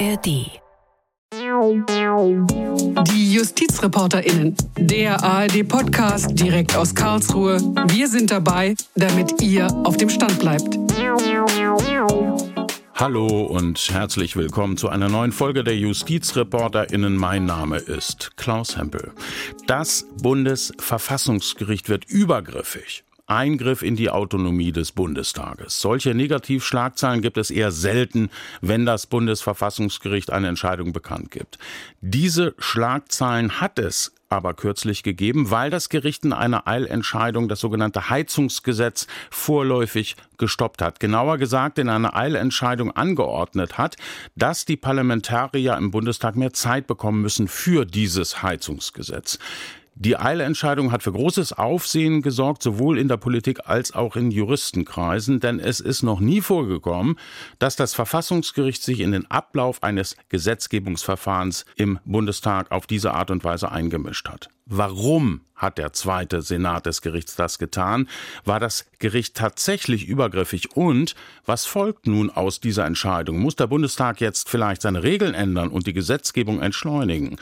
ARD. Die JustizreporterInnen, der ARD-Podcast direkt aus Karlsruhe. Wir sind dabei, damit ihr auf dem Stand bleibt. Hallo und herzlich willkommen zu einer neuen Folge der JustizreporterInnen. Mein Name ist Klaus Hempel. Das Bundesverfassungsgericht wird übergriffig. Eingriff in die Autonomie des Bundestages. Solche Negativschlagzeilen gibt es eher selten, wenn das Bundesverfassungsgericht eine Entscheidung bekannt gibt. Diese Schlagzeilen hat es aber kürzlich gegeben, weil das Gericht in einer Eilentscheidung das sogenannte Heizungsgesetz vorläufig gestoppt hat. Genauer gesagt in einer Eilentscheidung angeordnet hat, dass die Parlamentarier im Bundestag mehr Zeit bekommen müssen für dieses Heizungsgesetz. Die Eilentscheidung hat für großes Aufsehen gesorgt, sowohl in der Politik als auch in Juristenkreisen, denn es ist noch nie vorgekommen, dass das Verfassungsgericht sich in den Ablauf eines Gesetzgebungsverfahrens im Bundestag auf diese Art und Weise eingemischt hat. Warum hat der zweite Senat des Gerichts das getan? War das Gericht tatsächlich übergriffig? Und was folgt nun aus dieser Entscheidung? Muss der Bundestag jetzt vielleicht seine Regeln ändern und die Gesetzgebung entschleunigen?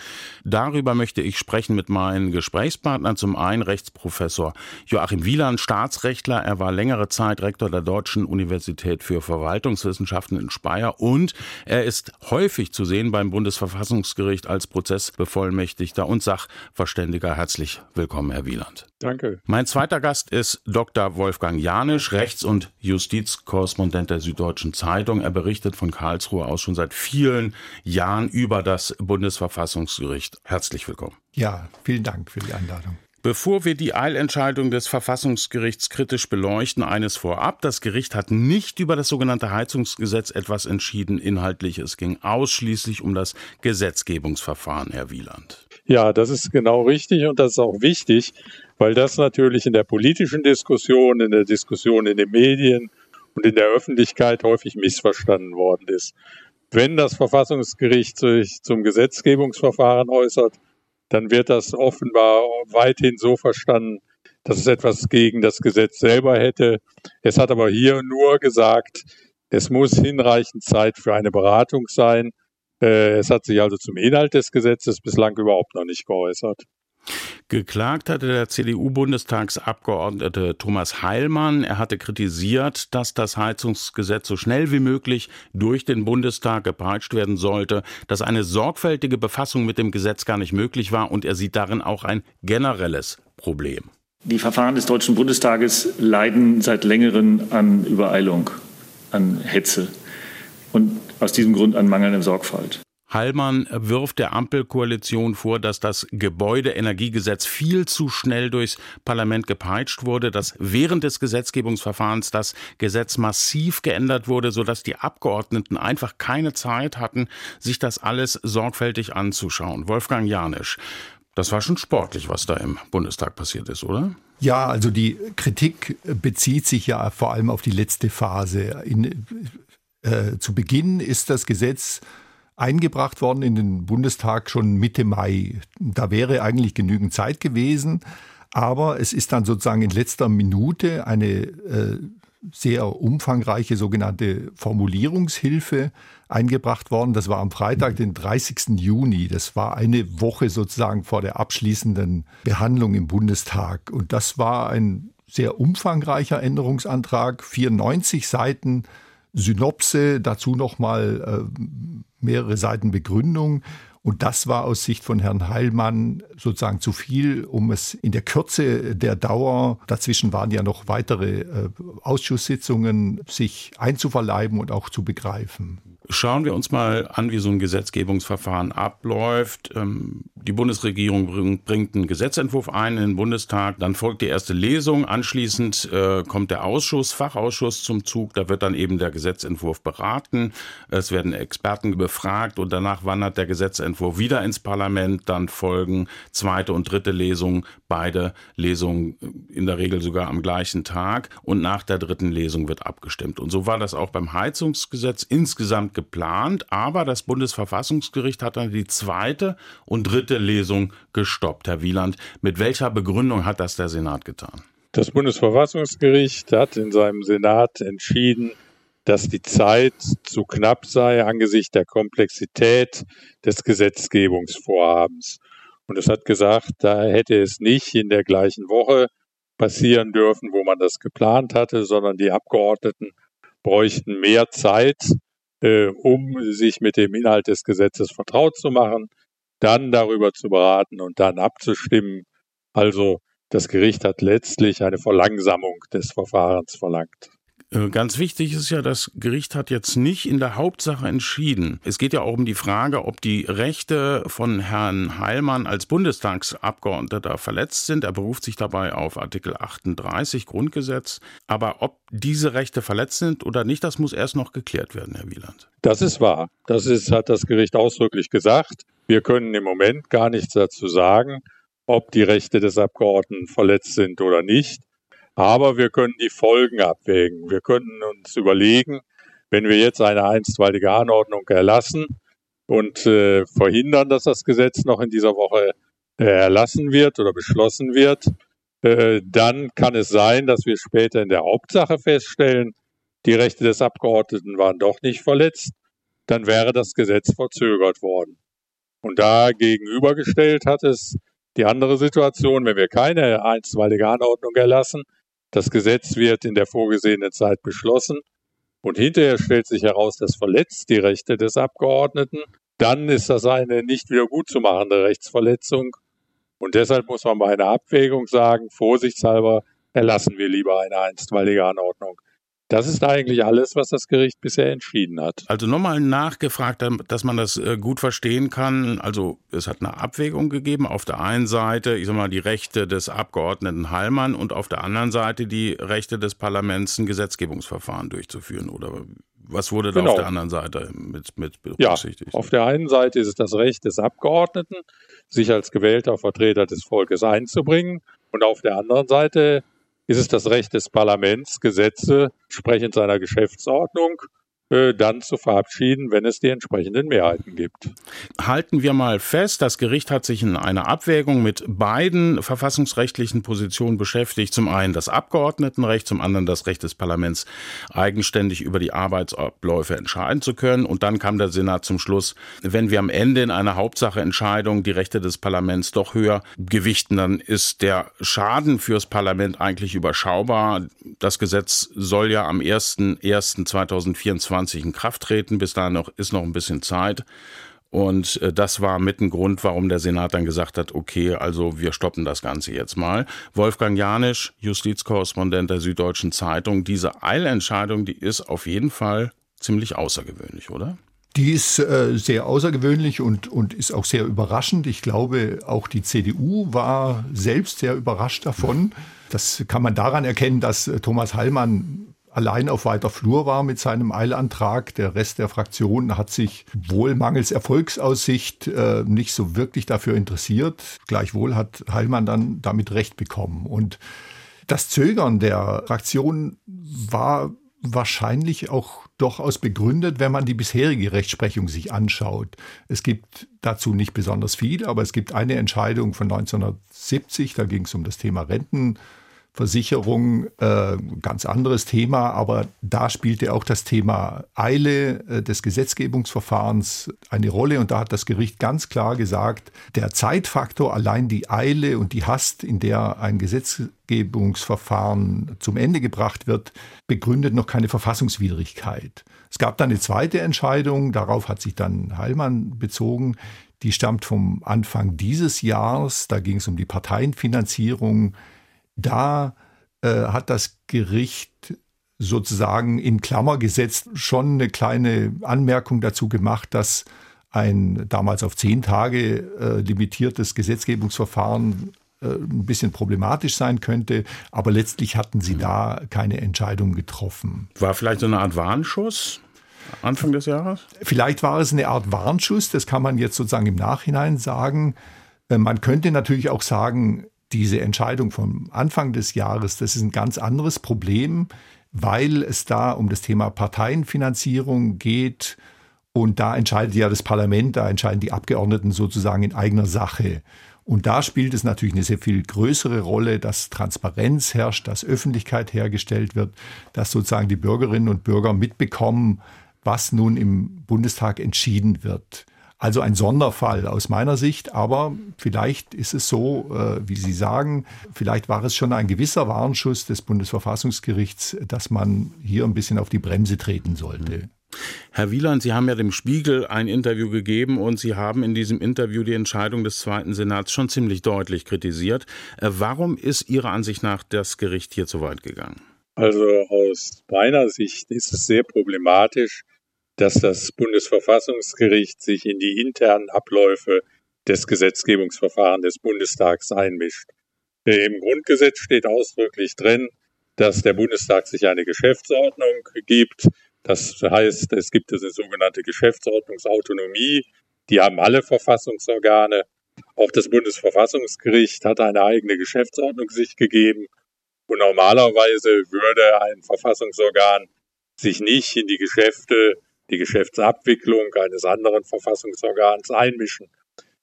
Darüber möchte ich sprechen mit meinen Gesprächspartnern. Zum einen Rechtsprofessor Joachim Wieland, Staatsrechtler. Er war längere Zeit Rektor der Deutschen Universität für Verwaltungswissenschaften in Speyer und er ist häufig zu sehen beim Bundesverfassungsgericht als Prozessbevollmächtigter und Sachverständiger. Herzlich willkommen willkommen, Herr Wieland. Danke. Mein zweiter Gast ist Dr. Wolfgang Janisch, Rechts- und Justizkorrespondent der Süddeutschen Zeitung. Er berichtet von Karlsruhe aus schon seit vielen Jahren über das Bundesverfassungsgericht. Herzlich willkommen. Ja, vielen Dank für die Einladung. Bevor wir die Eilentscheidung des Verfassungsgerichts kritisch beleuchten, eines vorab. Das Gericht hat nicht über das sogenannte Heizungsgesetz etwas entschieden inhaltlich. Es ging ausschließlich um das Gesetzgebungsverfahren, Herr Wieland. Ja, das ist genau richtig und das ist auch wichtig, weil das natürlich in der politischen Diskussion, in der Diskussion in den Medien und in der Öffentlichkeit häufig missverstanden worden ist. Wenn das Verfassungsgericht sich zum Gesetzgebungsverfahren äußert, dann wird das offenbar weithin so verstanden, dass es etwas gegen das Gesetz selber hätte. Es hat aber hier nur gesagt, es muss hinreichend Zeit für eine Beratung sein. Äh, es hat sich also zum Inhalt des Gesetzes bislang überhaupt noch nicht geäußert. Geklagt hatte der CDU-Bundestagsabgeordnete Thomas Heilmann. Er hatte kritisiert, dass das Heizungsgesetz so schnell wie möglich durch den Bundestag gepeitscht werden sollte, dass eine sorgfältige Befassung mit dem Gesetz gar nicht möglich war und er sieht darin auch ein generelles Problem. Die Verfahren des Deutschen Bundestages leiden seit längerem an Übereilung, an Hetze und aus diesem Grund an mangelnder Sorgfalt. Hallmann wirft der Ampelkoalition vor, dass das Gebäudeenergiegesetz viel zu schnell durchs Parlament gepeitscht wurde, dass während des Gesetzgebungsverfahrens das Gesetz massiv geändert wurde, sodass die Abgeordneten einfach keine Zeit hatten, sich das alles sorgfältig anzuschauen. Wolfgang Janisch, das war schon sportlich, was da im Bundestag passiert ist, oder? Ja, also die Kritik bezieht sich ja vor allem auf die letzte Phase. In, äh, zu Beginn ist das Gesetz eingebracht worden in den Bundestag schon Mitte Mai. Da wäre eigentlich genügend Zeit gewesen, aber es ist dann sozusagen in letzter Minute eine äh, sehr umfangreiche sogenannte Formulierungshilfe eingebracht worden. Das war am Freitag, den 30. Juni. Das war eine Woche sozusagen vor der abschließenden Behandlung im Bundestag. Und das war ein sehr umfangreicher Änderungsantrag, 94 Seiten Synopse, dazu nochmal äh, mehrere Seiten Begründung. Und das war aus Sicht von Herrn Heilmann sozusagen zu viel, um es in der Kürze der Dauer, dazwischen waren ja noch weitere äh, Ausschusssitzungen, sich einzuverleiben und auch zu begreifen. Schauen wir uns mal an, wie so ein Gesetzgebungsverfahren abläuft. Ähm, die Bundesregierung bringt einen Gesetzentwurf ein in den Bundestag, dann folgt die erste Lesung, anschließend äh, kommt der Ausschuss, Fachausschuss zum Zug, da wird dann eben der Gesetzentwurf beraten, es werden Experten befragt und danach wandert der Gesetzentwurf wieder ins Parlament, dann folgen zweite und dritte Lesung, beide Lesungen in der Regel sogar am gleichen Tag. Und nach der dritten Lesung wird abgestimmt. Und so war das auch beim Heizungsgesetz. Insgesamt geplant, aber das Bundesverfassungsgericht hat dann die zweite und dritte Lesung gestoppt. Herr Wieland, mit welcher Begründung hat das der Senat getan? Das Bundesverfassungsgericht hat in seinem Senat entschieden, dass die Zeit zu knapp sei angesichts der Komplexität des Gesetzgebungsvorhabens. Und es hat gesagt, da hätte es nicht in der gleichen Woche passieren dürfen, wo man das geplant hatte, sondern die Abgeordneten bräuchten mehr Zeit, äh, um sich mit dem Inhalt des Gesetzes vertraut zu machen, dann darüber zu beraten und dann abzustimmen. Also das Gericht hat letztlich eine Verlangsamung des Verfahrens verlangt. Äh, ganz wichtig ist ja, das Gericht hat jetzt nicht in der Hauptsache entschieden. Es geht ja auch um die Frage, ob die Rechte von Herrn Heilmann als Bundestagsabgeordneter verletzt sind. Er beruft sich dabei auf Artikel 38 Grundgesetz. Aber ob diese Rechte verletzt sind oder nicht, das muss erst noch geklärt werden, Herr Wieland. Das ist wahr. Das ist, hat das Gericht ausdrücklich gesagt. Wir können im Moment gar nichts dazu sagen, ob die Rechte des Abgeordneten verletzt sind oder nicht. Aber wir können die Folgen abwägen. Wir könnten uns überlegen, wenn wir jetzt eine einstweilige Anordnung erlassen und äh, verhindern, dass das Gesetz noch in dieser Woche äh, erlassen wird oder beschlossen wird, äh, dann kann es sein, dass wir später in der Hauptsache feststellen, die Rechte des Abgeordneten waren doch nicht verletzt, dann wäre das Gesetz verzögert worden. Und da gegenübergestellt hat es die andere Situation, wenn wir keine einstweilige Anordnung erlassen, das Gesetz wird in der vorgesehenen Zeit beschlossen und hinterher stellt sich heraus, das verletzt die Rechte des Abgeordneten. Dann ist das eine nicht wieder gut zu machende Rechtsverletzung. Und deshalb muss man bei einer Abwägung sagen, vorsichtshalber erlassen wir lieber eine einstweilige Anordnung. Das ist eigentlich alles, was das Gericht bisher entschieden hat. Also nochmal nachgefragt, dass man das äh, gut verstehen kann. Also es hat eine Abwägung gegeben. Auf der einen Seite, ich sag mal, die Rechte des Abgeordneten Hallmann und auf der anderen Seite die Rechte des Parlaments, ein Gesetzgebungsverfahren durchzuführen. Oder was wurde da genau. auf der anderen Seite mit, mit berücksichtigt? Ja, auf der einen Seite ist es das Recht des Abgeordneten, sich als gewählter Vertreter des Volkes einzubringen. Und auf der anderen Seite ist es das Recht des Parlaments, Gesetze entsprechend seiner Geschäftsordnung äh, dann zu verabschieden, wenn es die entsprechenden Mehrheiten gibt. Halten wir mal fest, das Gericht hat sich in einer Abwägung mit beiden verfassungsrechtlichen Positionen beschäftigt. Zum einen das Abgeordnetenrecht, zum anderen das Recht des Parlaments, eigenständig über die Arbeitsabläufe entscheiden zu können. Und dann kam der Senat zum Schluss, wenn wir am Ende in einer Hauptsacheentscheidung die Rechte des Parlaments doch höher gewichten, dann ist der Schaden fürs Parlament eigentlich überschaubar. Das Gesetz soll ja am 01.01.2024 2020 in Kraft treten. Bis dahin noch, ist noch ein bisschen Zeit. Und äh, das war mit ein Grund, warum der Senat dann gesagt hat, okay, also wir stoppen das Ganze jetzt mal. Wolfgang Janisch, Justizkorrespondent der Süddeutschen Zeitung, diese Eilentscheidung, die ist auf jeden Fall ziemlich außergewöhnlich, oder? Die ist äh, sehr außergewöhnlich und, und ist auch sehr überraschend. Ich glaube, auch die CDU war selbst sehr überrascht davon. Das kann man daran erkennen, dass äh, Thomas Hallmann allein auf weiter Flur war mit seinem Eilantrag. Der Rest der Fraktion hat sich wohl mangels Erfolgsaussicht äh, nicht so wirklich dafür interessiert. Gleichwohl hat Heilmann dann damit Recht bekommen. Und das Zögern der Fraktion war wahrscheinlich auch durchaus begründet, wenn man die bisherige Rechtsprechung sich anschaut. Es gibt dazu nicht besonders viel, aber es gibt eine Entscheidung von 1970, da ging es um das Thema Renten. Versicherung, äh, ganz anderes Thema, aber da spielte auch das Thema Eile äh, des Gesetzgebungsverfahrens eine Rolle. Und da hat das Gericht ganz klar gesagt, der Zeitfaktor, allein die Eile und die Hast, in der ein Gesetzgebungsverfahren zum Ende gebracht wird, begründet noch keine Verfassungswidrigkeit. Es gab dann eine zweite Entscheidung, darauf hat sich dann Heilmann bezogen, die stammt vom Anfang dieses Jahres, da ging es um die Parteienfinanzierung da äh, hat das Gericht sozusagen in Klammer gesetzt schon eine kleine Anmerkung dazu gemacht, dass ein damals auf zehn Tage äh, limitiertes Gesetzgebungsverfahren äh, ein bisschen problematisch sein könnte. Aber letztlich hatten sie da keine Entscheidung getroffen. War vielleicht so eine Art Warnschuss? Anfang des Jahres? Vielleicht war es eine Art Warnschuss, das kann man jetzt sozusagen im Nachhinein sagen. Äh, man könnte natürlich auch sagen, diese Entscheidung vom Anfang des Jahres, das ist ein ganz anderes Problem, weil es da um das Thema Parteienfinanzierung geht. Und da entscheidet ja das Parlament, da entscheiden die Abgeordneten sozusagen in eigener Sache. Und da spielt es natürlich eine sehr viel größere Rolle, dass Transparenz herrscht, dass Öffentlichkeit hergestellt wird, dass sozusagen die Bürgerinnen und Bürger mitbekommen, was nun im Bundestag entschieden wird. Also ein Sonderfall aus meiner Sicht, aber vielleicht ist es so, äh, wie Sie sagen, vielleicht war es schon ein gewisser Warnschuss des Bundesverfassungsgerichts, dass man hier ein bisschen auf die Bremse treten sollte. Herr Wieland, Sie haben ja dem Spiegel ein Interview gegeben und Sie haben in diesem Interview die Entscheidung des Zweiten Senats schon ziemlich deutlich kritisiert. Äh, warum ist Ihrer Ansicht nach das Gericht hier zu weit gegangen? Also aus meiner Sicht ist es sehr problematisch, dass das Bundesverfassungsgericht sich in die internen Abläufe des Gesetzgebungsverfahrens des Bundestags einmischt. Im Grundgesetz steht ausdrücklich drin, dass der Bundestag sich eine Geschäftsordnung gibt. Das heißt, es gibt eine sogenannte Geschäftsordnungsautonomie. Die haben alle Verfassungsorgane. Auch das Bundesverfassungsgericht hat eine eigene Geschäftsordnung sich gegeben. Und normalerweise würde ein Verfassungsorgan sich nicht in die Geschäfte die Geschäftsabwicklung eines anderen Verfassungsorgans einmischen.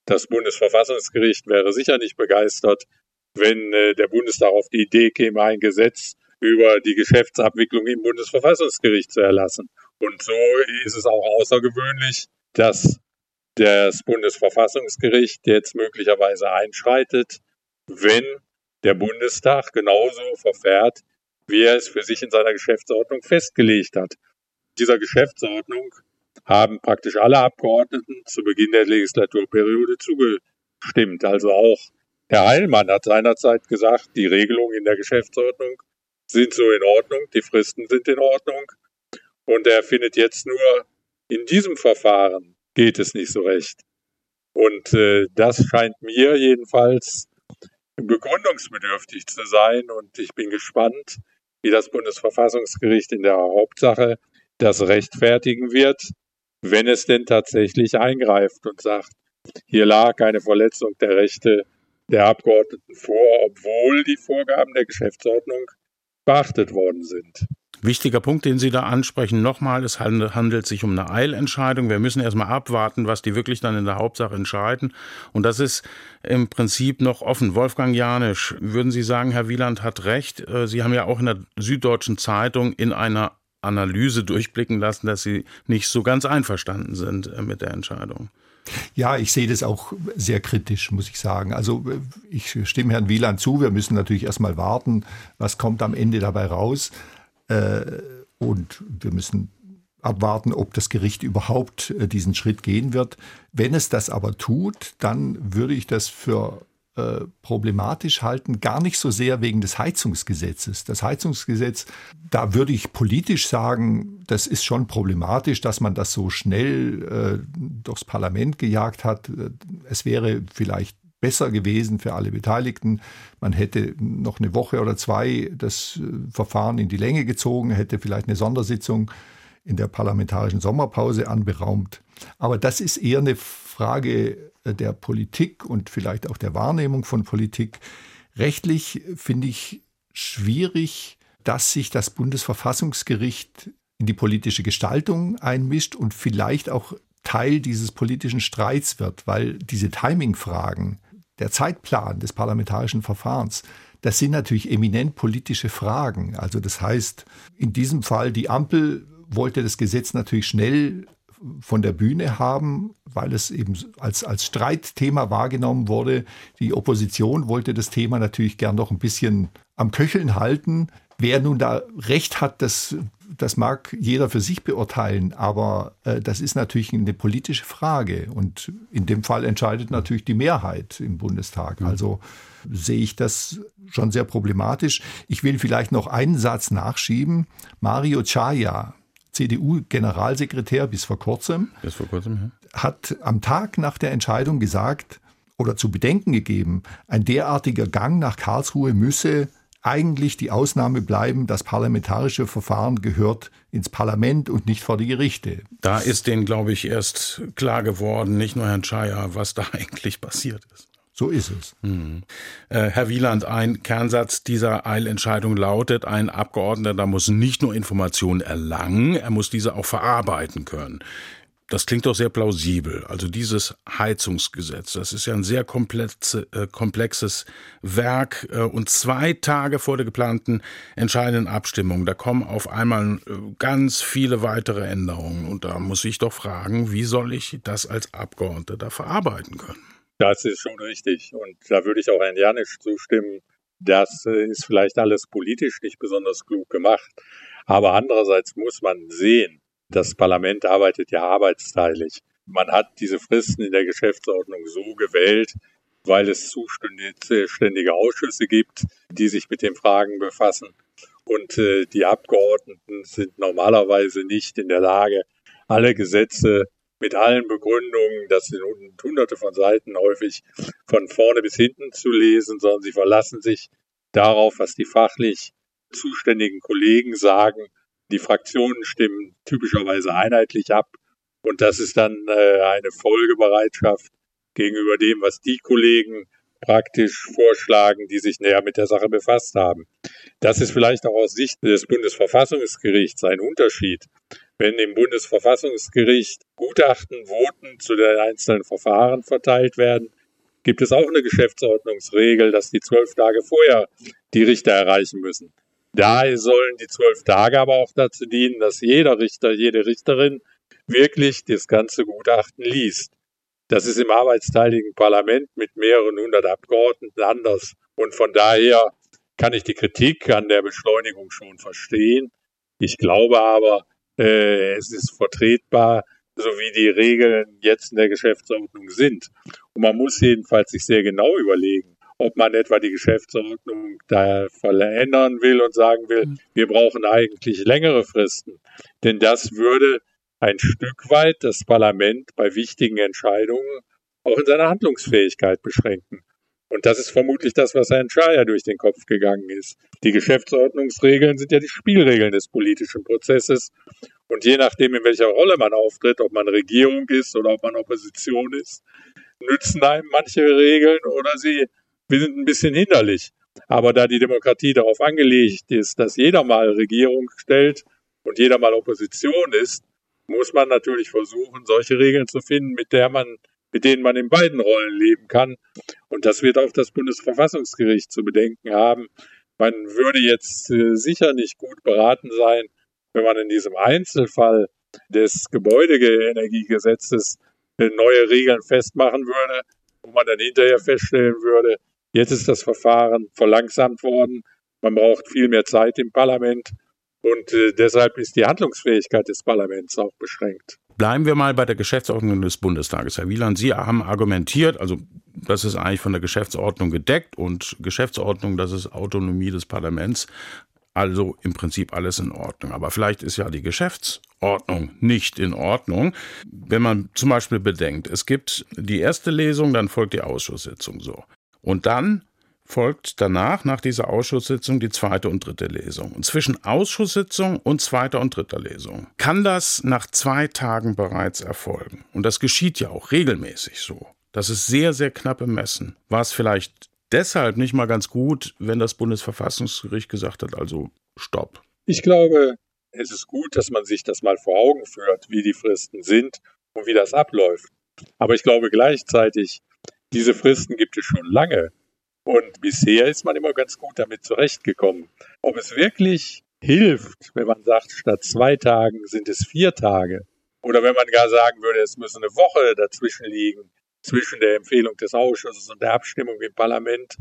Das Bundesverfassungsgericht wäre sicher nicht begeistert, wenn äh, der Bundestag auf die Idee käme, ein Gesetz über die Geschäftsabwicklung im Bundesverfassungsgericht zu erlassen. Und so ist es auch außergewöhnlich, dass das Bundesverfassungsgericht jetzt möglicherweise einschreitet, wenn der Bundestag genauso verfährt, wie er es für sich in seiner Geschäftsordnung festgelegt hat dieser Geschäftsordnung haben praktisch alle Abgeordneten zu Beginn der Legislaturperiode zugestimmt. Also auch Herr Heilmann hat seinerzeit gesagt, die Regelungen in der Geschäftsordnung sind so in Ordnung, die Fristen sind in Ordnung. Und er findet jetzt nur, in diesem Verfahren geht es nicht so recht. Und äh, das scheint mir jedenfalls begründungsbedürftig zu sein. Und ich bin gespannt, wie das Bundesverfassungsgericht in der Hauptsache das rechtfertigen wird, wenn es denn tatsächlich eingreift und sagt, hier lag eine Verletzung der Rechte der Abgeordneten vor, obwohl die Vorgaben der Geschäftsordnung beachtet worden sind. Wichtiger Punkt, den Sie da ansprechen, nochmal, es handelt sich um eine Eilentscheidung. Wir müssen erstmal abwarten, was die wirklich dann in der Hauptsache entscheiden. Und das ist im Prinzip noch offen. Wolfgang Janisch, würden Sie sagen, Herr Wieland hat recht? Äh, Sie haben ja auch in der Süddeutschen Zeitung in einer Analyse durchblicken lassen, dass Sie nicht so ganz einverstanden sind äh, mit der Entscheidung. Ja, ich sehe das auch sehr kritisch, muss ich sagen. Also äh, ich stimme Herrn Wieland zu. Wir müssen natürlich erstmal warten, was kommt am Ende dabei raus. Äh, und wir müssen abwarten, ob das Gericht überhaupt diesen Schritt gehen wird. Wenn es das aber tut, dann würde ich das für äh, problematisch halten, gar nicht so sehr wegen des Heizungsgesetzes. Das Heizungsgesetz, da würde ich politisch sagen, das ist schon problematisch, dass man das so schnell äh, durchs Parlament gejagt hat. Es wäre vielleicht besser gewesen für alle Beteiligten. Man hätte noch eine Woche oder zwei das äh, Verfahren in die Länge gezogen, hätte vielleicht eine Sondersitzung in der parlamentarischen Sommerpause anberaumt. Aber das ist eher eine Frage der Politik und vielleicht auch der Wahrnehmung von Politik. Rechtlich finde ich schwierig, dass sich das Bundesverfassungsgericht in die politische Gestaltung einmischt und vielleicht auch Teil dieses politischen Streits wird, weil diese Timing-Fragen, der Zeitplan des parlamentarischen Verfahrens, das sind natürlich eminent politische Fragen. Also das heißt, in diesem Fall, die Ampel wollte das Gesetz natürlich schnell von der Bühne haben, weil es eben als, als Streitthema wahrgenommen wurde. Die Opposition wollte das Thema natürlich gern noch ein bisschen am Köcheln halten. Wer nun da Recht hat, das, das mag jeder für sich beurteilen, aber äh, das ist natürlich eine politische Frage. Und in dem Fall entscheidet natürlich die Mehrheit im Bundestag. Also sehe ich das schon sehr problematisch. Ich will vielleicht noch einen Satz nachschieben. Mario Chaya, CDU-Generalsekretär bis vor kurzem, bis vor kurzem ja. hat am Tag nach der Entscheidung gesagt oder zu bedenken gegeben, ein derartiger Gang nach Karlsruhe müsse eigentlich die Ausnahme bleiben, das parlamentarische Verfahren gehört ins Parlament und nicht vor die Gerichte. Da ist denen, glaube ich, erst klar geworden, nicht nur Herrn Scheier, was da eigentlich passiert ist. So ist es. Mhm. Äh, Herr Wieland, ein Kernsatz dieser Eilentscheidung lautet, ein Abgeordneter muss nicht nur Informationen erlangen, er muss diese auch verarbeiten können. Das klingt doch sehr plausibel. Also dieses Heizungsgesetz, das ist ja ein sehr komplexe, äh, komplexes Werk äh, und zwei Tage vor der geplanten entscheidenden Abstimmung, da kommen auf einmal äh, ganz viele weitere Änderungen und da muss ich doch fragen, wie soll ich das als Abgeordneter verarbeiten können? Das ist schon richtig und da würde ich auch Herrn Janisch zustimmen. Das äh, ist vielleicht alles politisch nicht besonders klug gemacht, aber andererseits muss man sehen, das Parlament arbeitet ja arbeitsteilig. Man hat diese Fristen in der Geschäftsordnung so gewählt, weil es zuständige Ausschüsse gibt, die sich mit den Fragen befassen. Und äh, die Abgeordneten sind normalerweise nicht in der Lage, alle Gesetze mit allen Begründungen, das sind hunderte von Seiten häufig, von vorne bis hinten zu lesen, sondern sie verlassen sich darauf, was die fachlich zuständigen Kollegen sagen. Die Fraktionen stimmen typischerweise einheitlich ab. Und das ist dann äh, eine Folgebereitschaft gegenüber dem, was die Kollegen praktisch vorschlagen, die sich näher mit der Sache befasst haben. Das ist vielleicht auch aus Sicht des Bundesverfassungsgerichts ein Unterschied. Wenn im Bundesverfassungsgericht Gutachten, Voten zu den einzelnen Verfahren verteilt werden, gibt es auch eine Geschäftsordnungsregel, dass die zwölf Tage vorher die Richter erreichen müssen. Da sollen die zwölf Tage aber auch dazu dienen, dass jeder Richter, jede Richterin wirklich das ganze Gutachten liest. Das ist im arbeitsteiligen Parlament mit mehreren hundert Abgeordneten anders. Und von daher kann ich die Kritik an der Beschleunigung schon verstehen. Ich glaube aber, äh, es ist vertretbar, so wie die Regeln jetzt in der Geschäftsordnung sind. Und man muss jedenfalls sich sehr genau überlegen, ob man etwa die Geschäftsordnung da verändern will und sagen will, mhm. wir brauchen eigentlich längere Fristen. Denn das würde ein Stück weit das Parlament bei wichtigen Entscheidungen auch in seiner Handlungsfähigkeit beschränken. Und das ist vermutlich das, was Herrn Schreier durch den Kopf gegangen ist. Die Geschäftsordnungsregeln sind ja die Spielregeln des politischen Prozesses. Und je nachdem, in welcher Rolle man auftritt, ob man Regierung ist oder ob man Opposition ist, nützen einem manche Regeln oder sie sind ein bisschen hinderlich. Aber da die Demokratie darauf angelegt ist, dass jeder mal Regierung stellt und jeder mal Opposition ist, muss man natürlich versuchen, solche Regeln zu finden, mit der man, mit denen man in beiden Rollen leben kann. Und das wird auch das Bundesverfassungsgericht zu bedenken haben. Man würde jetzt äh, sicher nicht gut beraten sein, wenn man in diesem Einzelfall des Gebäudeenergiegesetzes äh, neue Regeln festmachen würde, wo man dann hinterher feststellen würde, Jetzt ist das Verfahren verlangsamt worden. Man braucht viel mehr Zeit im Parlament und äh, deshalb ist die Handlungsfähigkeit des Parlaments auch beschränkt. Bleiben wir mal bei der Geschäftsordnung des Bundestages. Herr Wieland, Sie haben argumentiert, also das ist eigentlich von der Geschäftsordnung gedeckt und Geschäftsordnung, das ist Autonomie des Parlaments. Also im Prinzip alles in Ordnung. Aber vielleicht ist ja die Geschäftsordnung nicht in Ordnung. Wenn man zum Beispiel bedenkt, es gibt die erste Lesung, dann folgt die Ausschusssitzung so. Und dann folgt danach, nach dieser Ausschusssitzung, die zweite und dritte Lesung. Und zwischen Ausschusssitzung und zweiter und dritter Lesung kann das nach zwei Tagen bereits erfolgen. Und das geschieht ja auch regelmäßig so. Das ist sehr, sehr knapp bemessen. War es vielleicht deshalb nicht mal ganz gut, wenn das Bundesverfassungsgericht gesagt hat, also stopp? Ich glaube, es ist gut, dass man sich das mal vor Augen führt, wie die Fristen sind und wie das abläuft. Aber ich glaube gleichzeitig, diese Fristen gibt es schon lange. Und bisher ist man immer ganz gut damit zurechtgekommen. Ob es wirklich hilft, wenn man sagt, statt zwei Tagen sind es vier Tage, oder wenn man gar sagen würde, es müsse eine Woche dazwischen liegen, zwischen der Empfehlung des Ausschusses und der Abstimmung im Parlament,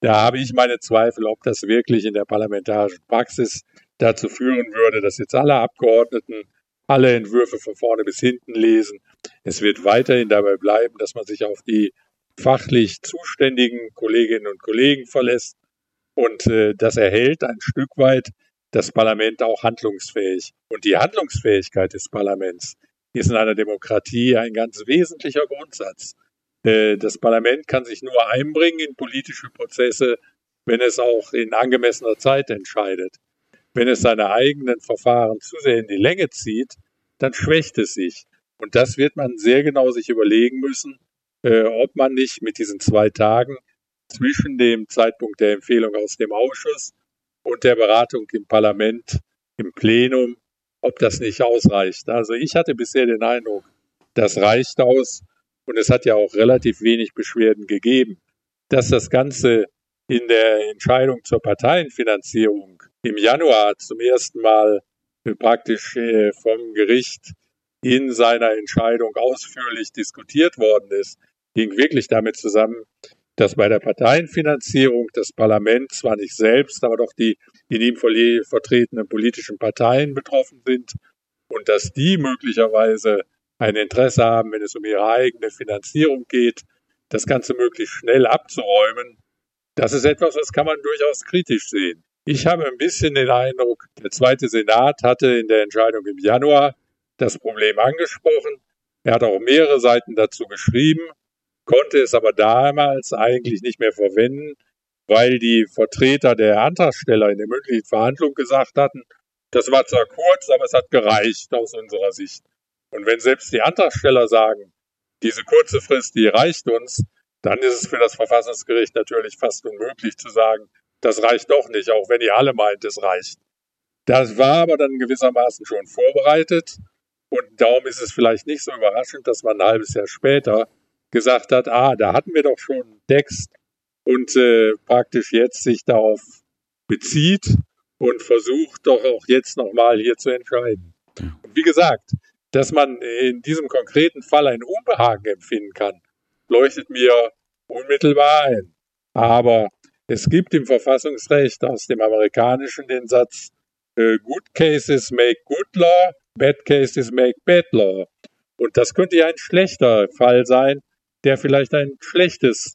da habe ich meine Zweifel, ob das wirklich in der parlamentarischen Praxis dazu führen würde, dass jetzt alle Abgeordneten alle Entwürfe von vorne bis hinten lesen. Es wird weiterhin dabei bleiben, dass man sich auf die fachlich zuständigen Kolleginnen und Kollegen verlässt. Und äh, das erhält ein Stück weit das Parlament auch handlungsfähig. Und die Handlungsfähigkeit des Parlaments ist in einer Demokratie ein ganz wesentlicher Grundsatz. Äh, das Parlament kann sich nur einbringen in politische Prozesse, wenn es auch in angemessener Zeit entscheidet. Wenn es seine eigenen Verfahren zu sehr in die Länge zieht, dann schwächt es sich. Und das wird man sehr genau sich überlegen müssen, äh, ob man nicht mit diesen zwei Tagen zwischen dem Zeitpunkt der Empfehlung aus dem Ausschuss und der Beratung im Parlament, im Plenum, ob das nicht ausreicht. Also ich hatte bisher den Eindruck, das reicht aus. Und es hat ja auch relativ wenig Beschwerden gegeben. Dass das Ganze in der Entscheidung zur Parteienfinanzierung im Januar zum ersten Mal praktisch äh, vom Gericht in seiner Entscheidung ausführlich diskutiert worden ist, ging wirklich damit zusammen, dass bei der Parteienfinanzierung das Parlament zwar nicht selbst, aber doch die in ihm vertretenen politischen Parteien betroffen sind und dass die möglicherweise ein Interesse haben, wenn es um ihre eigene Finanzierung geht, das Ganze möglichst schnell abzuräumen. Das ist etwas, das kann man durchaus kritisch sehen. Ich habe ein bisschen den Eindruck, der zweite Senat hatte in der Entscheidung im Januar das Problem angesprochen. Er hat auch mehrere Seiten dazu geschrieben konnte es aber damals eigentlich nicht mehr verwenden, weil die Vertreter der Antragsteller in der mündlichen Verhandlung gesagt hatten, das war zwar kurz, aber es hat gereicht aus unserer Sicht. Und wenn selbst die Antragsteller sagen, diese kurze Frist, die reicht uns, dann ist es für das Verfassungsgericht natürlich fast unmöglich zu sagen, das reicht doch nicht, auch wenn ihr alle meint, es reicht. Das war aber dann gewissermaßen schon vorbereitet und darum ist es vielleicht nicht so überraschend, dass man ein halbes Jahr später gesagt hat, ah, da hatten wir doch schon einen Text und äh, praktisch jetzt sich darauf bezieht und versucht doch auch jetzt nochmal hier zu entscheiden. Und wie gesagt, dass man in diesem konkreten Fall ein Unbehagen empfinden kann, leuchtet mir unmittelbar ein. Aber es gibt im Verfassungsrecht aus dem amerikanischen den Satz, äh, Good cases make good law, bad cases make bad law. Und das könnte ja ein schlechter Fall sein, der vielleicht ein schlechtes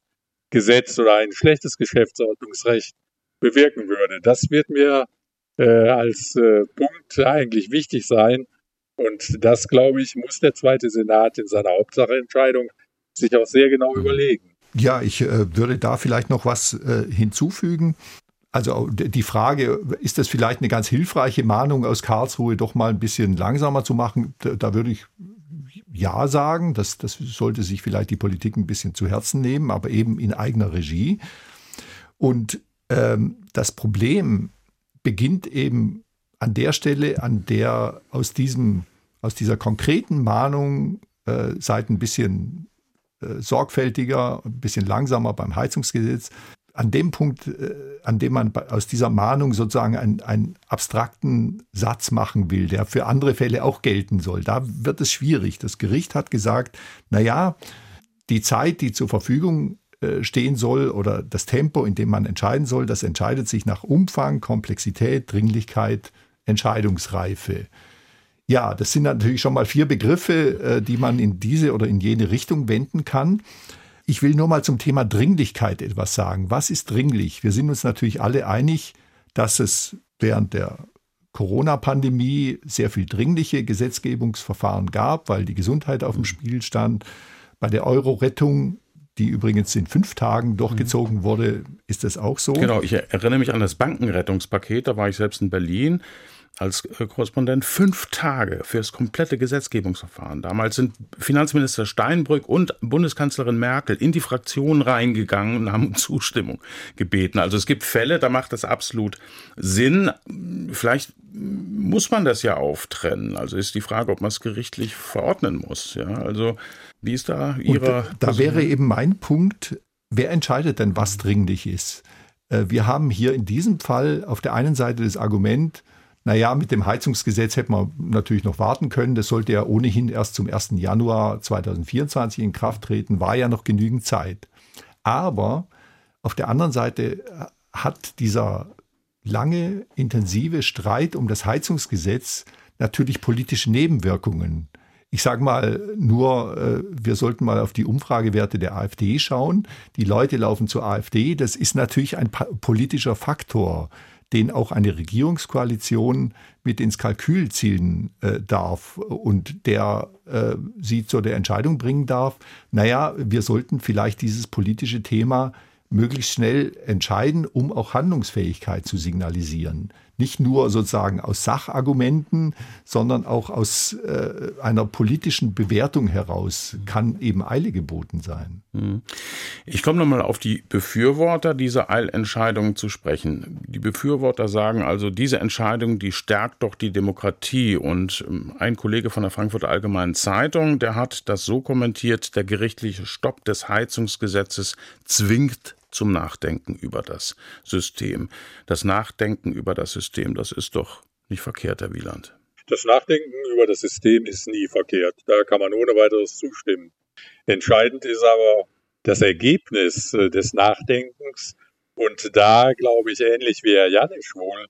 Gesetz oder ein schlechtes Geschäftsordnungsrecht bewirken würde. Das wird mir äh, als äh, Punkt eigentlich wichtig sein. Und das, glaube ich, muss der zweite Senat in seiner Hauptsacheentscheidung sich auch sehr genau überlegen. Ja, ich äh, würde da vielleicht noch was äh, hinzufügen. Also die Frage, ist das vielleicht eine ganz hilfreiche Mahnung aus Karlsruhe, doch mal ein bisschen langsamer zu machen? Da, da würde ich ja sagen. Das, das sollte sich vielleicht die Politik ein bisschen zu Herzen nehmen, aber eben in eigener Regie. Und ähm, das Problem beginnt eben an der Stelle, an der aus diesem, aus dieser konkreten Mahnung äh, seid ein bisschen äh, sorgfältiger, ein bisschen langsamer beim Heizungsgesetz, an dem Punkt, äh, an dem man aus dieser Mahnung sozusagen einen, einen, abstrakten Satz machen will, der für andere Fälle auch gelten soll, da wird es schwierig. Das Gericht hat gesagt, na ja, die Zeit, die zur Verfügung äh, stehen soll oder das Tempo, in dem man entscheiden soll, das entscheidet sich nach Umfang, Komplexität, Dringlichkeit, Entscheidungsreife. Ja, das sind natürlich schon mal vier Begriffe, äh, die man in diese oder in jene Richtung wenden kann. Ich will nur mal zum Thema Dringlichkeit etwas sagen. Was ist dringlich? Wir sind uns natürlich alle einig, dass es während der Corona-Pandemie sehr viel dringliche Gesetzgebungsverfahren gab, weil die Gesundheit auf dem Spiel stand. Bei der Euro-Rettung die übrigens in fünf Tagen durchgezogen wurde, ist das auch so? Genau, ich erinnere mich an das Bankenrettungspaket, da war ich selbst in Berlin als äh, Korrespondent fünf Tage für das komplette Gesetzgebungsverfahren. Damals sind Finanzminister Steinbrück und Bundeskanzlerin Merkel in die Fraktion reingegangen und haben um Zustimmung gebeten. Also es gibt Fälle, da macht das absolut Sinn. Vielleicht muss man das ja auftrennen. Also ist die Frage, ob man es gerichtlich verordnen muss. Ja, also wie ist da Ihre? Und da wäre eben mein Punkt, wer entscheidet denn, was dringlich ist? Äh, wir haben hier in diesem Fall auf der einen Seite das Argument, naja, mit dem Heizungsgesetz hätte man natürlich noch warten können. Das sollte ja ohnehin erst zum 1. Januar 2024 in Kraft treten, war ja noch genügend Zeit. Aber auf der anderen Seite hat dieser lange, intensive Streit um das Heizungsgesetz natürlich politische Nebenwirkungen. Ich sage mal nur, äh, wir sollten mal auf die Umfragewerte der AfD schauen. Die Leute laufen zur AfD. Das ist natürlich ein politischer Faktor den auch eine Regierungskoalition mit ins Kalkül ziehen äh, darf und der äh, sie zu der Entscheidung bringen darf, naja, wir sollten vielleicht dieses politische Thema möglichst schnell entscheiden, um auch Handlungsfähigkeit zu signalisieren. Nicht nur sozusagen aus Sachargumenten, sondern auch aus äh, einer politischen Bewertung heraus kann eben Eile geboten sein. Hm. Ich komme nochmal auf die Befürworter dieser Eilentscheidung zu sprechen. Die Befürworter sagen also, diese Entscheidung, die stärkt doch die Demokratie. Und ähm, ein Kollege von der Frankfurter Allgemeinen Zeitung, der hat das so kommentiert, der gerichtliche Stopp des Heizungsgesetzes zwingt zum Nachdenken über das System. Das Nachdenken über das System, das ist doch nicht verkehrt, Herr Wieland. Das Nachdenken über das System ist nie verkehrt. Da kann man ohne weiteres zustimmen. Entscheidend ist aber das Ergebnis äh, des Nachdenkens. Und da glaube ich ähnlich wie Herr Janisch wohl,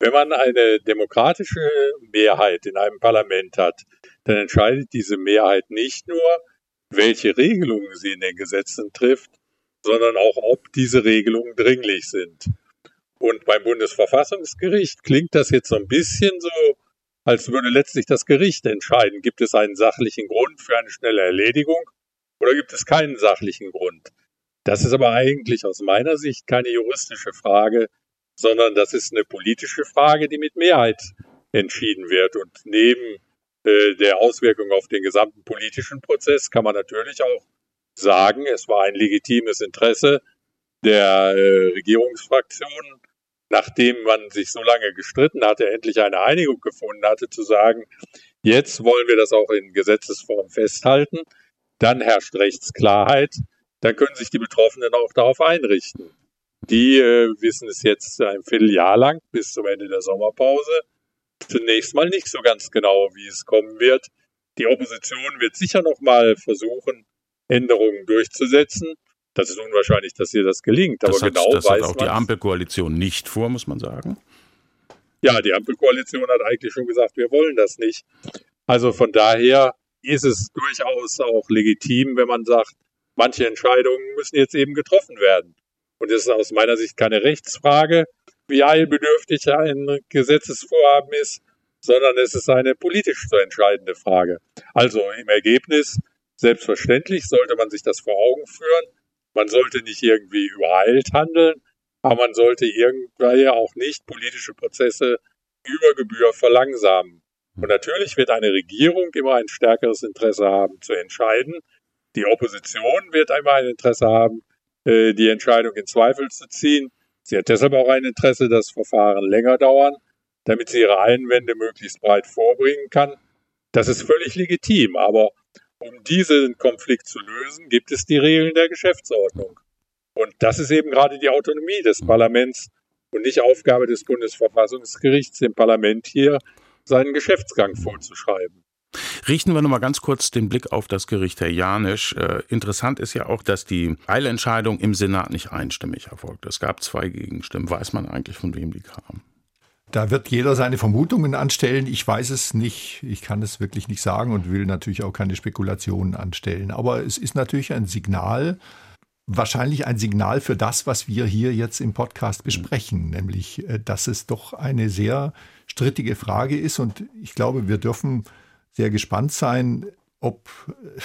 wenn man eine demokratische Mehrheit in einem Parlament hat, dann entscheidet diese Mehrheit nicht nur, welche Regelungen sie in den Gesetzen trifft, sondern auch, ob diese Regelungen dringlich sind. Und beim Bundesverfassungsgericht klingt das jetzt so ein bisschen so, als würde letztlich das Gericht entscheiden, gibt es einen sachlichen Grund für eine schnelle Erledigung oder gibt es keinen sachlichen Grund. Das ist aber eigentlich aus meiner Sicht keine juristische Frage, sondern das ist eine politische Frage, die mit Mehrheit entschieden wird. Und neben äh, der Auswirkung auf den gesamten politischen Prozess kann man natürlich auch sagen, es war ein legitimes Interesse der äh, Regierungsfraktionen, nachdem man sich so lange gestritten hatte, endlich eine Einigung gefunden hatte, zu sagen, jetzt wollen wir das auch in Gesetzesform festhalten, dann herrscht Rechtsklarheit, dann können sich die Betroffenen auch darauf einrichten. Die äh, wissen es jetzt ein Vierteljahr lang bis zum Ende der Sommerpause. Zunächst mal nicht so ganz genau, wie es kommen wird. Die Opposition wird sicher noch mal versuchen, Änderungen durchzusetzen. Das ist unwahrscheinlich, dass ihr das gelingt. Aber das hat, genau das weiß hat auch die Ampelkoalition nicht vor, muss man sagen. Ja, die Ampelkoalition hat eigentlich schon gesagt, wir wollen das nicht. Also von daher ist es durchaus auch legitim, wenn man sagt, manche Entscheidungen müssen jetzt eben getroffen werden. Und es ist aus meiner Sicht keine Rechtsfrage, wie eilbedürftig ein Gesetzesvorhaben ist, sondern es ist eine politisch zu entscheidende Frage. Also im Ergebnis Selbstverständlich sollte man sich das vor Augen führen. Man sollte nicht irgendwie übereilt handeln, aber man sollte irgendwie auch nicht politische Prozesse über Gebühr verlangsamen. Und natürlich wird eine Regierung immer ein stärkeres Interesse haben zu entscheiden. Die Opposition wird einmal ein Interesse haben, äh, die Entscheidung in Zweifel zu ziehen. Sie hat deshalb auch ein Interesse, dass Verfahren länger dauern, damit sie ihre Einwände möglichst breit vorbringen kann. Das ist völlig legitim, aber um diesen Konflikt zu lösen, gibt es die Regeln der Geschäftsordnung. Und das ist eben gerade die Autonomie des Parlaments und nicht Aufgabe des Bundesverfassungsgerichts, dem Parlament hier seinen Geschäftsgang vorzuschreiben. Richten wir nochmal ganz kurz den Blick auf das Gericht, Herr Janisch. Äh, interessant ist ja auch, dass die Eilentscheidung im Senat nicht einstimmig erfolgt. Es gab zwei Gegenstimmen. Weiß man eigentlich, von wem die kamen? Da wird jeder seine Vermutungen anstellen. Ich weiß es nicht. Ich kann es wirklich nicht sagen und will natürlich auch keine Spekulationen anstellen. Aber es ist natürlich ein Signal, wahrscheinlich ein Signal für das, was wir hier jetzt im Podcast besprechen, nämlich, äh, dass es doch eine sehr strittige Frage ist. Und ich glaube, wir dürfen sehr gespannt sein, ob äh,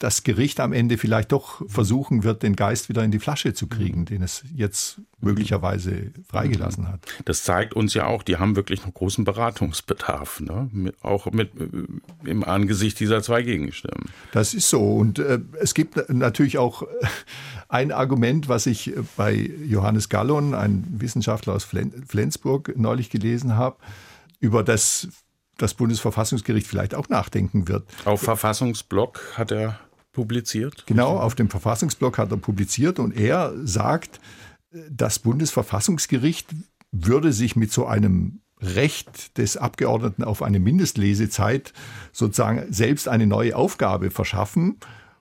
das Gericht am Ende vielleicht doch versuchen wird, den Geist wieder in die Flasche zu kriegen, den es jetzt möglicherweise freigelassen hat. Das zeigt uns ja auch, die haben wirklich noch großen Beratungsbedarf, ne? auch mit, äh, im Angesicht dieser zwei Gegenstimmen. Das ist so. Und äh, es gibt natürlich auch ein Argument, was ich bei Johannes Gallon, ein Wissenschaftler aus Flensburg, neulich gelesen habe, über das das Bundesverfassungsgericht vielleicht auch nachdenken wird. Auf Verfassungsblock hat er publiziert? Genau, auf dem Verfassungsblog hat er publiziert und er sagt, das Bundesverfassungsgericht würde sich mit so einem Recht des Abgeordneten auf eine Mindestlesezeit sozusagen selbst eine neue Aufgabe verschaffen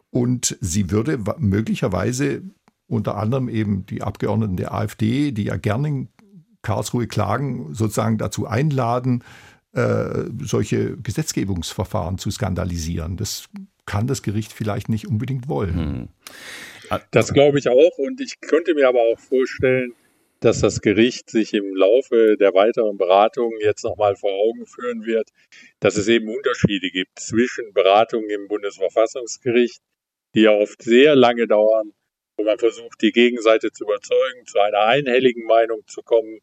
und sie würde möglicherweise unter anderem eben die Abgeordneten der AfD, die ja gerne in Karlsruhe klagen, sozusagen dazu einladen, äh, solche Gesetzgebungsverfahren zu skandalisieren. Das kann das Gericht vielleicht nicht unbedingt wollen. Hm. Das glaube ich auch und ich könnte mir aber auch vorstellen, dass das Gericht sich im Laufe der weiteren Beratungen jetzt nochmal vor Augen führen wird, dass es eben Unterschiede gibt zwischen Beratungen im Bundesverfassungsgericht, die ja oft sehr lange dauern, wo man versucht, die Gegenseite zu überzeugen, zu einer einhelligen Meinung zu kommen,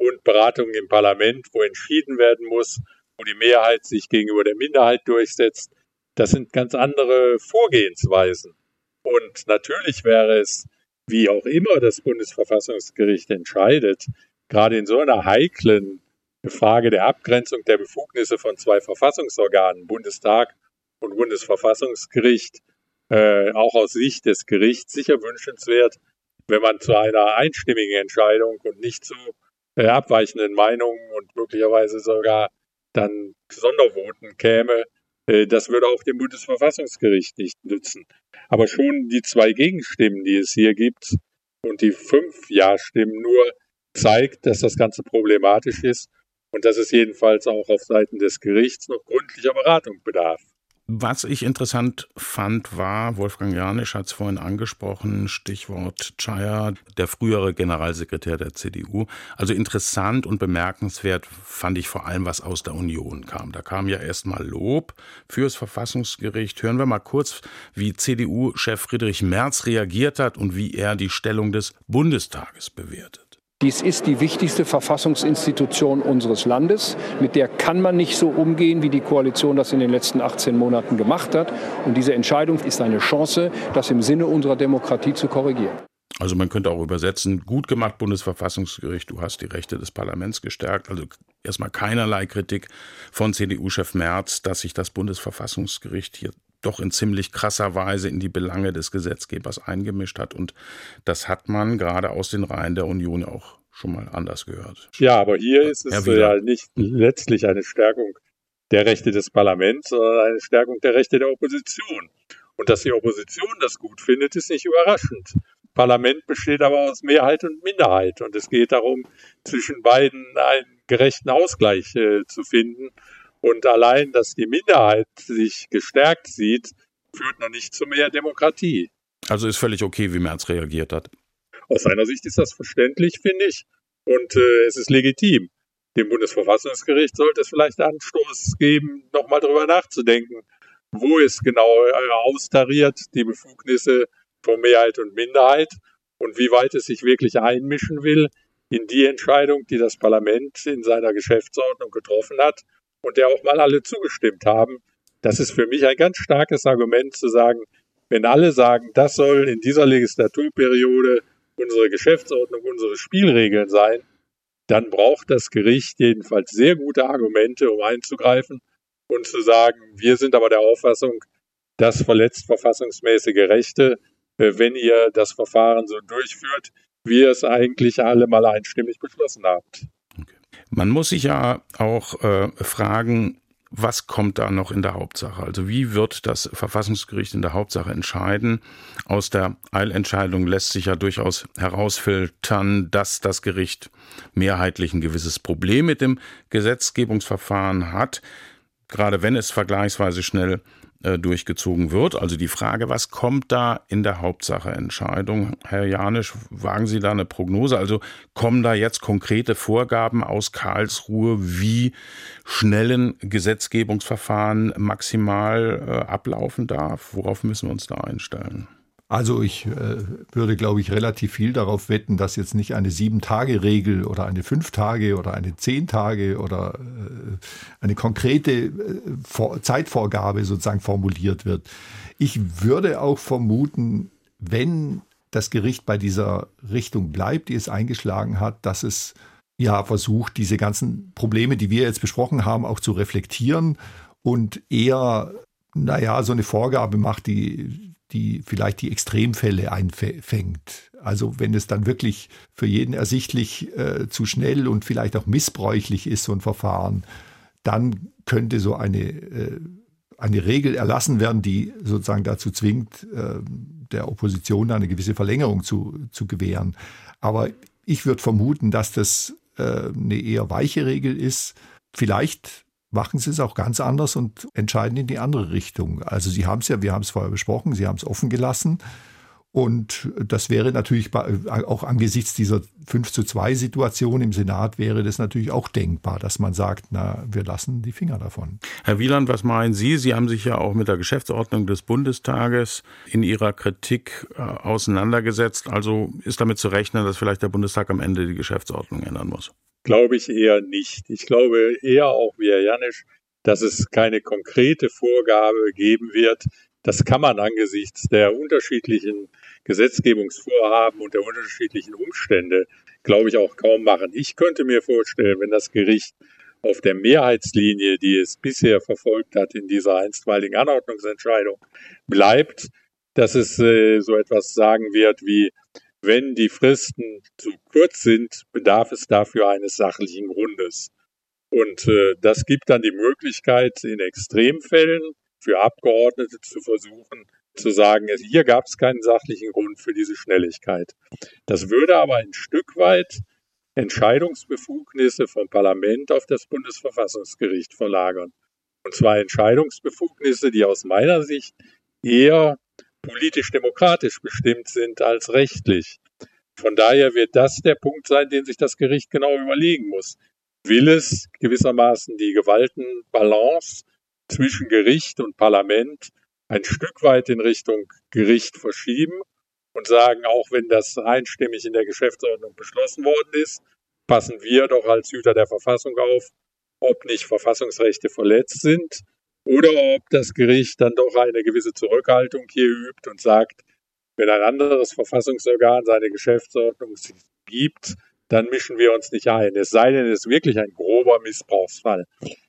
und Beratungen im Parlament, wo entschieden werden muss, wo die Mehrheit sich gegenüber der Minderheit durchsetzt. Das sind ganz andere Vorgehensweisen. Und natürlich wäre es, wie auch immer das Bundesverfassungsgericht entscheidet, gerade in so einer heiklen Frage der Abgrenzung der Befugnisse von zwei Verfassungsorganen, Bundestag und Bundesverfassungsgericht, äh, auch aus Sicht des Gerichts sicher wünschenswert, wenn man zu einer einstimmigen Entscheidung und nicht zu abweichenden Meinungen und möglicherweise sogar dann Sondervoten käme, äh, das würde auch dem Bundesverfassungsgericht nicht nützen. Aber schon die zwei Gegenstimmen, die es hier gibt, und die fünf Ja-Stimmen nur, zeigt, dass das Ganze problematisch ist und dass es jedenfalls auch auf Seiten des Gerichts noch gründlicher Beratung bedarf. Was ich interessant fand, war, Wolfgang Janisch hat es vorhin angesprochen, Stichwort Chaya, der frühere Generalsekretär der CDU. Also interessant und bemerkenswert fand ich vor allem, was aus der Union kam. Da kam ja erstmal Lob fürs Verfassungsgericht. Hören wir mal kurz, wie CDU-Chef Friedrich Merz reagiert hat und wie er die Stellung des Bundestages bewertet. Dies ist die wichtigste Verfassungsinstitution unseres Landes. Mit der kann man nicht so umgehen, wie die Koalition das in den letzten 18 Monaten gemacht hat. Und diese Entscheidung ist eine Chance, das im Sinne unserer Demokratie zu korrigieren. Also man könnte auch übersetzen, gut gemacht, Bundesverfassungsgericht, du hast die Rechte des Parlaments gestärkt. Also erstmal keinerlei Kritik von CDU-Chef Merz, dass sich das Bundesverfassungsgericht hier doch in ziemlich krasser Weise in die Belange des Gesetzgebers eingemischt hat. Und das hat man gerade aus den Reihen der Union auch schon mal anders gehört. Ja, aber hier ist es ja nicht letztlich eine Stärkung der Rechte des Parlaments, sondern eine Stärkung der Rechte der Opposition. Und dass die Opposition das gut findet, ist nicht überraschend. Parlament besteht aber aus Mehrheit und Minderheit. Und es geht darum, zwischen beiden einen gerechten Ausgleich äh, zu finden. Und allein, dass die Minderheit sich gestärkt sieht, führt noch nicht zu mehr Demokratie. Also ist völlig okay, wie Merz reagiert hat. Aus seiner Sicht ist das verständlich, finde ich. Und äh, es ist legitim. Dem Bundesverfassungsgericht sollte es vielleicht Anstoß geben, nochmal darüber nachzudenken, wo es genau äh, austariert, die Befugnisse von Mehrheit und Minderheit und wie weit es sich wirklich einmischen will in die Entscheidung, die das Parlament in seiner Geschäftsordnung getroffen hat und der auch mal alle zugestimmt haben. Das ist für mich ein ganz starkes Argument zu sagen, wenn alle sagen, das soll in dieser Legislaturperiode unsere Geschäftsordnung, unsere Spielregeln sein, dann braucht das Gericht jedenfalls sehr gute Argumente, um einzugreifen und zu sagen, wir sind aber der Auffassung, das verletzt verfassungsmäßige Rechte, äh, wenn ihr das Verfahren so durchführt, wie ihr es eigentlich alle mal einstimmig beschlossen habt. Man muss sich ja auch äh, fragen, was kommt da noch in der Hauptsache? Also wie wird das Verfassungsgericht in der Hauptsache entscheiden? Aus der Eilentscheidung lässt sich ja durchaus herausfiltern, dass das Gericht mehrheitlich ein gewisses Problem mit dem Gesetzgebungsverfahren hat, gerade wenn es vergleichsweise schnell äh, durchgezogen wird. Also die Frage, was kommt da in der Hauptsache-Entscheidung? Herr Janisch, wagen Sie da eine Prognose? Also kommen da jetzt konkrete Vorgaben aus Karlsruhe, wie schnell ein Gesetzgebungsverfahren maximal äh, ablaufen darf? Worauf müssen wir uns da einstellen? Also ich äh, würde, glaube ich, relativ viel darauf wetten, dass jetzt nicht eine Sieben-Tage-Regel oder eine Fünf-Tage oder eine Zehn-Tage oder äh, eine konkrete äh, Vor Zeitvorgabe sozusagen formuliert wird. Ich würde auch vermuten, wenn das Gericht bei dieser Richtung bleibt, die es eingeschlagen hat, dass es ja versucht, diese ganzen Probleme, die wir jetzt besprochen haben, auch zu reflektieren und eher, naja, so eine Vorgabe macht, die die vielleicht die Extremfälle einfängt. Also wenn es dann wirklich für jeden ersichtlich äh, zu schnell und vielleicht auch missbräuchlich ist, so ein Verfahren, dann könnte so eine, äh, eine Regel erlassen werden, die sozusagen dazu zwingt, äh, der Opposition eine gewisse Verlängerung zu, zu gewähren. Aber ich würde vermuten, dass das äh, eine eher weiche Regel ist. Vielleicht machen sie es auch ganz anders und entscheiden in die andere Richtung. Also sie haben es ja, wir haben es vorher besprochen, sie haben es offen gelassen. Und das wäre natürlich auch angesichts dieser 5 zu 2 Situation im Senat wäre das natürlich auch denkbar, dass man sagt, na, wir lassen die Finger davon. Herr Wieland, was meinen Sie? Sie haben sich ja auch mit der Geschäftsordnung des Bundestages in Ihrer Kritik äh, auseinandergesetzt. Also ist damit zu rechnen, dass vielleicht der Bundestag am Ende die Geschäftsordnung ändern muss? Glaube ich eher nicht. Ich glaube eher auch wie Herr Janisch, dass es keine konkrete Vorgabe geben wird. Das kann man angesichts der unterschiedlichen Gesetzgebungsvorhaben und der unterschiedlichen Umstände, glaube ich, auch kaum machen. Ich könnte mir vorstellen, wenn das Gericht auf der Mehrheitslinie, die es bisher verfolgt hat in dieser einstweiligen Anordnungsentscheidung, bleibt, dass es äh, so etwas sagen wird wie, wenn die Fristen zu kurz sind, bedarf es dafür eines sachlichen Grundes. Und äh, das gibt dann die Möglichkeit, in Extremfällen für Abgeordnete zu versuchen, zu sagen, hier gab es keinen sachlichen Grund für diese Schnelligkeit. Das würde aber ein Stück weit Entscheidungsbefugnisse vom Parlament auf das Bundesverfassungsgericht verlagern. Und zwar Entscheidungsbefugnisse, die aus meiner Sicht eher politisch-demokratisch bestimmt sind als rechtlich. Von daher wird das der Punkt sein, den sich das Gericht genau überlegen muss. Will es gewissermaßen die Gewaltenbalance zwischen Gericht und Parlament ein Stück weit in Richtung Gericht verschieben und sagen, auch wenn das einstimmig in der Geschäftsordnung beschlossen worden ist, passen wir doch als Hüter der Verfassung auf, ob nicht Verfassungsrechte verletzt sind oder ob das Gericht dann doch eine gewisse Zurückhaltung hier übt und sagt, wenn ein anderes Verfassungsorgan seine Geschäftsordnung gibt, dann mischen wir uns nicht ein. Es sei denn, es ist wirklich ein grober Missbrauchsfall.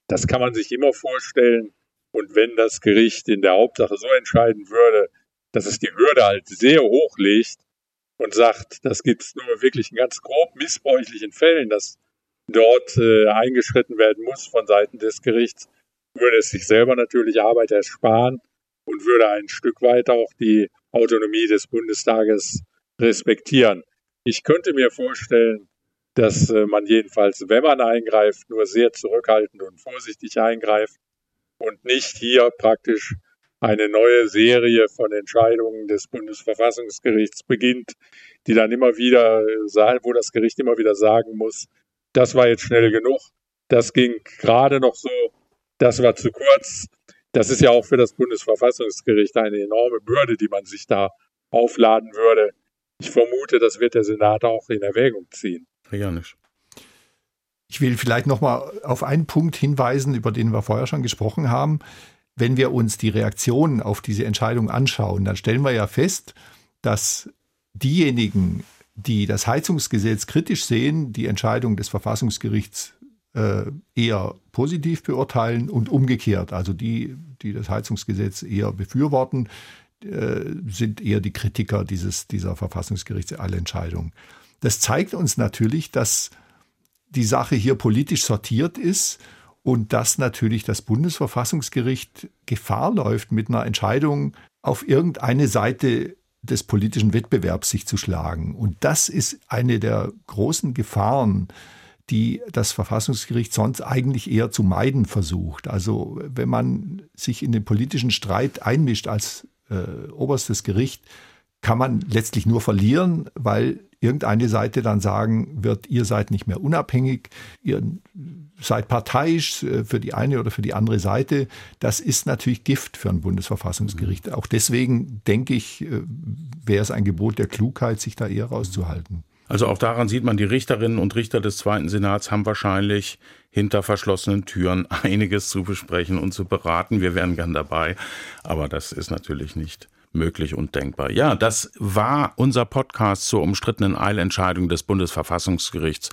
Das kann man sich immer vorstellen. Und wenn das Gericht in der Hauptsache so entscheiden würde, dass es die Hürde halt sehr hoch legt und sagt, das gibt es nur wirklich in ganz grob missbräuchlichen Fällen, dass dort äh, eingeschritten werden muss von Seiten des Gerichts, würde es sich selber natürlich Arbeit ersparen und würde ein Stück weit auch die Autonomie des Bundestages respektieren. Ich könnte mir vorstellen, dass äh, man jedenfalls, wenn man eingreift, nur sehr zurückhaltend und vorsichtig eingreift und nicht hier praktisch eine neue Serie von Entscheidungen des Bundesverfassungsgerichts beginnt, die dann immer wieder, wo das Gericht immer wieder sagen muss, das war jetzt schnell genug, das ging gerade noch so, das war zu kurz. Das ist ja auch für das Bundesverfassungsgericht eine enorme Bürde, die man sich da aufladen würde. Ich vermute, das wird der Senat auch in Erwägung ziehen. Ja, nicht. Ich will vielleicht noch mal auf einen Punkt hinweisen, über den wir vorher schon gesprochen haben. Wenn wir uns die Reaktionen auf diese Entscheidung anschauen, dann stellen wir ja fest, dass diejenigen, die das Heizungsgesetz kritisch sehen, die Entscheidung des Verfassungsgerichts eher positiv beurteilen und umgekehrt. Also die, die das Heizungsgesetz eher befürworten, äh, sind eher die Kritiker dieses, dieser Verfassungsgerichtsallentscheidung. Das zeigt uns natürlich, dass die Sache hier politisch sortiert ist und dass natürlich das Bundesverfassungsgericht Gefahr läuft, mit einer Entscheidung auf irgendeine Seite des politischen Wettbewerbs sich zu schlagen. Und das ist eine der großen Gefahren, die das Verfassungsgericht sonst eigentlich eher zu meiden versucht. Also wenn man sich in den politischen Streit einmischt als äh, oberstes Gericht, kann man letztlich nur verlieren, weil irgendeine Seite dann sagen wird, ihr seid nicht mehr unabhängig, ihr seid parteiisch äh, für die eine oder für die andere Seite. Das ist natürlich Gift für ein Bundesverfassungsgericht. Auch deswegen denke ich, äh, wäre es ein Gebot der Klugheit, sich da eher rauszuhalten. Also auch daran sieht man, die Richterinnen und Richter des Zweiten Senats haben wahrscheinlich hinter verschlossenen Türen einiges zu besprechen und zu beraten. Wir wären gern dabei, aber das ist natürlich nicht möglich und denkbar. Ja, das war unser Podcast zur umstrittenen Eilentscheidung des Bundesverfassungsgerichts.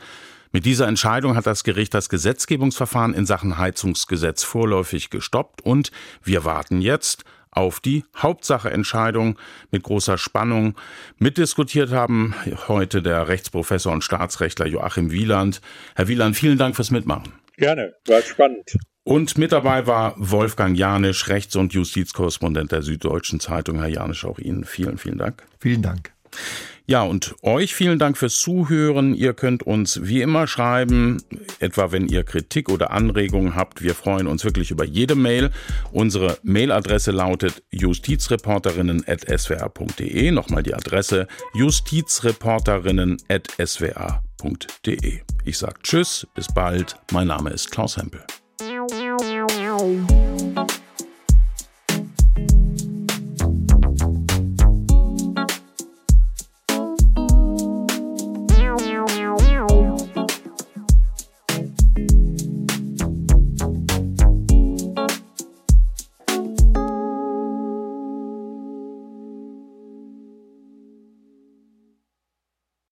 Mit dieser Entscheidung hat das Gericht das Gesetzgebungsverfahren in Sachen Heizungsgesetz vorläufig gestoppt und wir warten jetzt auf die Hauptsacheentscheidung mit großer Spannung. Mitdiskutiert haben heute der Rechtsprofessor und Staatsrechtler Joachim Wieland. Herr Wieland, vielen Dank fürs Mitmachen. Gerne, war spannend. Und mit dabei war Wolfgang Janisch, Rechts- und Justizkorrespondent der Süddeutschen Zeitung. Herr Janisch, auch Ihnen vielen, vielen Dank. Vielen Dank. Ja, und euch vielen Dank fürs Zuhören. Ihr könnt uns wie immer schreiben, etwa wenn ihr Kritik oder Anregungen habt. Wir freuen uns wirklich über jede Mail. Unsere Mailadresse lautet justizreporterinnen.swr.de. Nochmal die Adresse justizreporterinnen.swr.de. Ich sage Tschüss, bis bald. Mein Name ist Klaus Hempel.